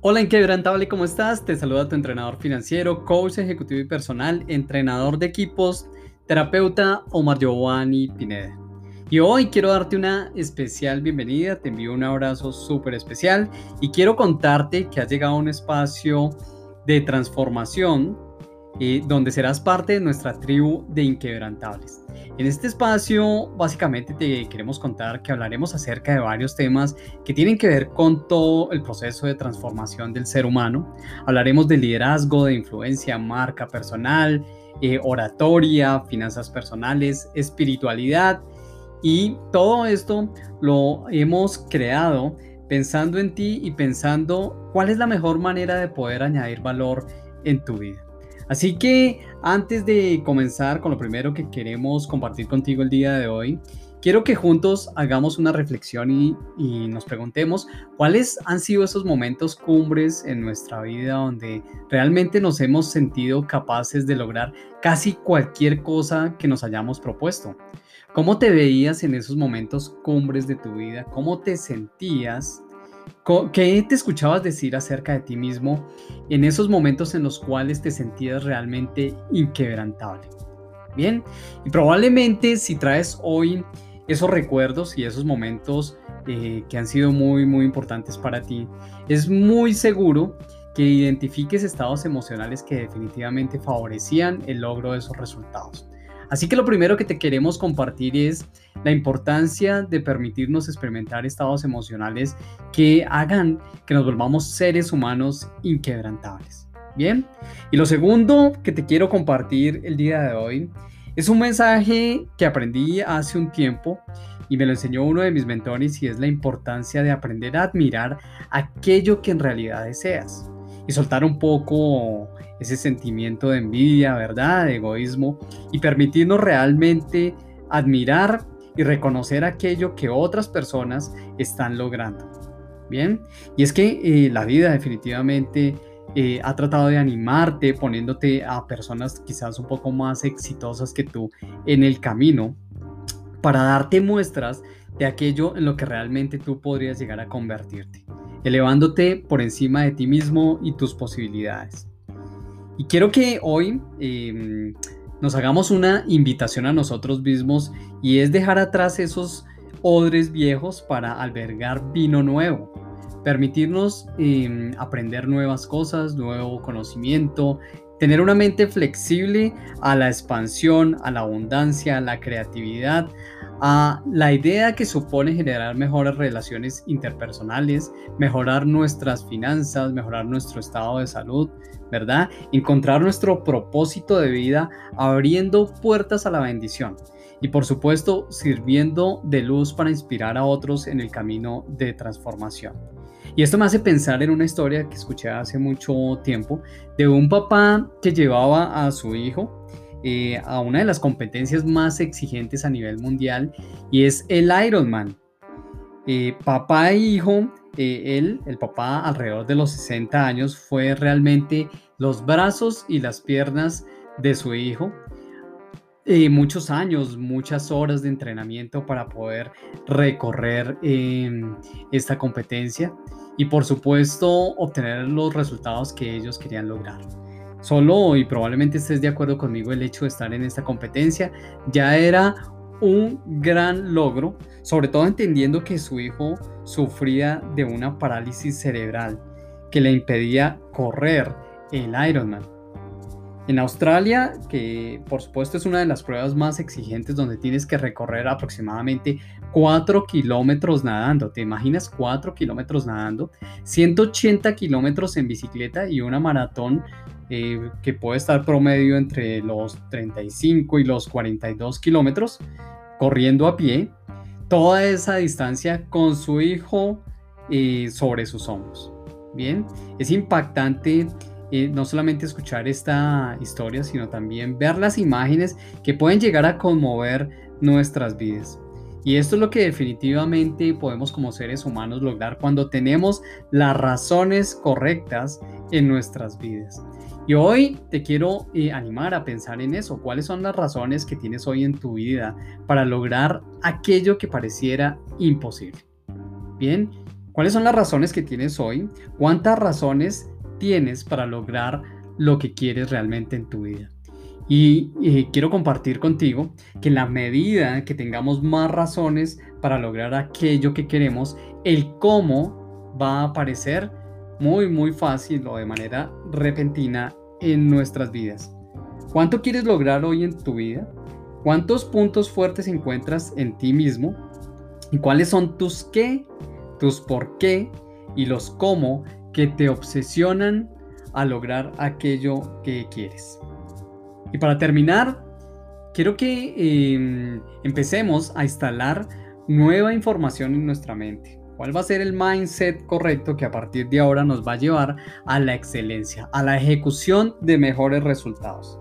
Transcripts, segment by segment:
Hola Inquebrantable, ¿cómo estás? Te saluda tu entrenador financiero, coach ejecutivo y personal, entrenador de equipos, terapeuta Omar Giovanni Pineda. Y hoy quiero darte una especial bienvenida, te envío un abrazo súper especial y quiero contarte que has llegado a un espacio de transformación eh, donde serás parte de nuestra tribu de inquebrantables. En este espacio básicamente te queremos contar que hablaremos acerca de varios temas que tienen que ver con todo el proceso de transformación del ser humano. Hablaremos de liderazgo, de influencia, marca personal, eh, oratoria, finanzas personales, espiritualidad y todo esto lo hemos creado pensando en ti y pensando cuál es la mejor manera de poder añadir valor en tu vida. Así que antes de comenzar con lo primero que queremos compartir contigo el día de hoy, quiero que juntos hagamos una reflexión y, nos preguntemos cuáles han sido esos momentos cumbres en nuestra vida donde realmente nos hemos sentido capaces de lograr casi cualquier cosa que nos hayamos propuesto. ¿Cómo te veías en esos momentos cumbres de tu vida? ¿Cómo te sentías? ¿Qué te escuchabas decir acerca de ti mismo en esos momentos en los cuales te sentías realmente inquebrantable? Bien, y probablemente si traes hoy esos recuerdos y esos momentos eh, que han sido muy, muy importantes para ti, es muy seguro que identifiques estados emocionales que definitivamente favorecían el logro de esos resultados. Así que lo primero que te queremos compartir es la importancia de permitirnos experimentar estados emocionales que hagan que nos volvamos seres humanos inquebrantables. Bien, y lo segundo que te quiero compartir el día de hoy es un mensaje que aprendí hace un tiempo y me lo enseñó uno de mis mentores y es la importancia de aprender a admirar aquello que en realidad deseas y soltar un poco ese sentimiento de envidia, ¿verdad? De egoísmo y permitirnos realmente admirar y reconocer aquello que otras personas están logrando. Bien, y es que eh, la vida definitivamente eh, ha tratado de animarte poniéndote a personas quizás un poco más exitosas que tú en el camino para darte muestras de aquello en lo que realmente tú podrías llegar a convertirte, elevándote por encima de ti mismo y tus posibilidades. Y quiero que hoy em, nos hagamos una invitación a nosotros mismos y es dejar atrás esos odres viejos para albergar vino nuevo, permitirnos em, aprender nuevas cosas, nuevo conocimiento, tener una mente flexible a la expansión, a la abundancia, a la creatividad, a la idea que supone generar mejores relaciones interpersonales, mejorar nuestras finanzas, mejorar nuestro estado de salud, ¿verdad? Encontrar nuestro propósito de vida abriendo puertas a la bendición y por supuesto sirviendo de luz para inspirar a otros en el camino de transformación. Y esto me hace pensar en una historia que escuché hace mucho tiempo de un papá que llevaba a su hijo eh, a una de las competencias más exigentes a nivel mundial y es el Ironman. Eh, papá e hijo, eh, él, el papá alrededor de los 60 años, fue realmente los brazos y las piernas de su hijo. muchos años, muchas horas de entrenamiento para poder recorrer em, esta competencia y por supuesto obtener los resultados que ellos querían lograr. Solo, y probablemente estés de acuerdo conmigo, el hecho de estar en esta competencia ya era un gran logro, sobre todo entendiendo que su hijo sufría de una parálisis cerebral que le impedía correr el Ironman. En Australia, que por supuesto es una de las pruebas más exigentes donde tienes que recorrer aproximadamente 4 kilómetros nadando, ¿te imaginas 4 kilómetros nadando? 180 kilómetros en bicicleta y una maratón eh, que puede estar promedio entre los 35 y los 42 kilómetros, corriendo a pie, toda esa distancia con su hijo eh, sobre sus hombros. Bien, es impactante eh, no solamente escuchar esta historia, sino también ver las imágenes que pueden llegar a conmover nuestras vidas. Y esto es lo que definitivamente podemos como seres humanos lograr cuando tenemos las razones correctas en nuestras vidas. Y hoy te quiero eh, animar a pensar en eso. ¿Cuáles son las razones que tienes hoy en tu vida para lograr aquello que pareciera imposible? Bien, ¿Cuáles son las razones que tienes hoy? ¿Cuántas razones tienes para lograr lo que quieres realmente en tu vida? Y, quiero compartir contigo que en la medida que tengamos más razones para lograr aquello que queremos, el cómo va a aparecer muy, muy fácil o de manera repentina en nuestras vidas. ¿Cuánto quieres lograr hoy en tu vida? ¿Cuántos puntos fuertes encuentras en ti mismo? ¿Y cuáles son tus qué, tus por qué y los cómo que te obsesionan a lograr aquello que quieres? Y para terminar, quiero que em, empecemos a instalar nueva información en nuestra mente. ¿Cuál va a ser el mindset correcto que a partir de ahora nos va a llevar a la excelencia, a la ejecución de mejores resultados?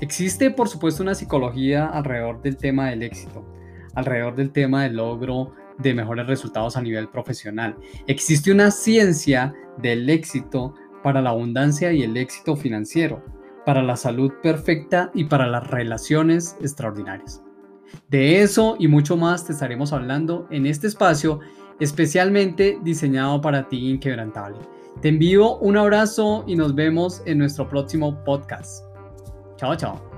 Existe, por supuesto, una psicología alrededor del tema del éxito, alrededor del tema del logro de mejores resultados a nivel profesional. Existe una ciencia del éxito para la abundancia y el éxito financiero para la salud perfecta y para las relaciones extraordinarias. De eso y mucho más te estaremos hablando en este espacio especialmente diseñado para ti inquebrantable. Te envío un abrazo y nos vemos en nuestro próximo podcast. Chao, chao.